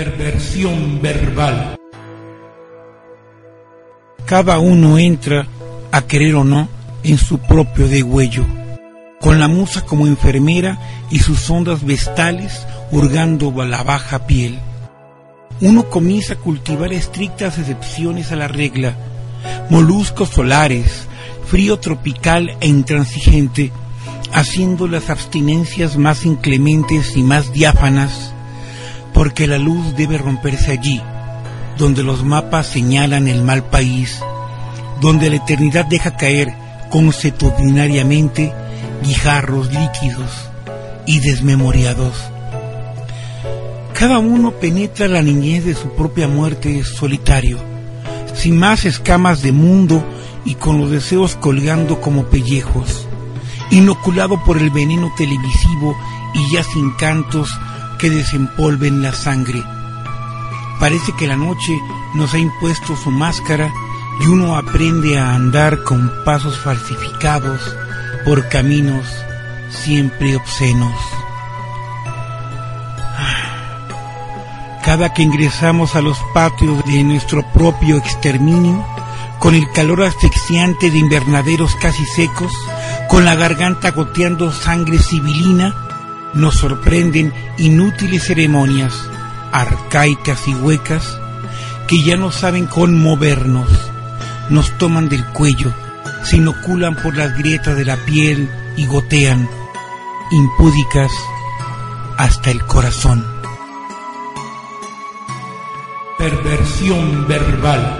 Perversión verbal. Cada uno entra, a querer o no, en su propio degüello, con la musa como enfermera y sus ondas vestales hurgando la baja piel. Uno comienza a cultivar estrictas excepciones a la regla, moluscos solares, frío tropical e intransigente, haciendo las abstinencias más inclementes y más diáfanas, porque la luz debe romperse allí, donde los mapas señalan el mal país, donde la eternidad deja caer consuetudinariamente guijarros líquidos y desmemoriados. Cada uno penetra la niñez de su propia muerte solitario, sin más escamas de mundo y con los deseos colgando como pellejos, inoculado por el veneno televisivo y ya sin cantos que desempolven la sangre. Parece que la noche nos ha impuesto su máscara y uno aprende a andar con pasos falsificados por caminos siempre obscenos. Cada que ingresamos a los patios de nuestro propio exterminio, con el calor asfixiante de invernaderos casi secos, con la garganta goteando sangre civilina, nos sorprenden inútiles ceremonias, arcaicas y huecas, que ya no saben conmovernos, nos toman del cuello, se inoculan por las grietas de la piel y gotean, impúdicas, hasta el corazón. Perversión verbal.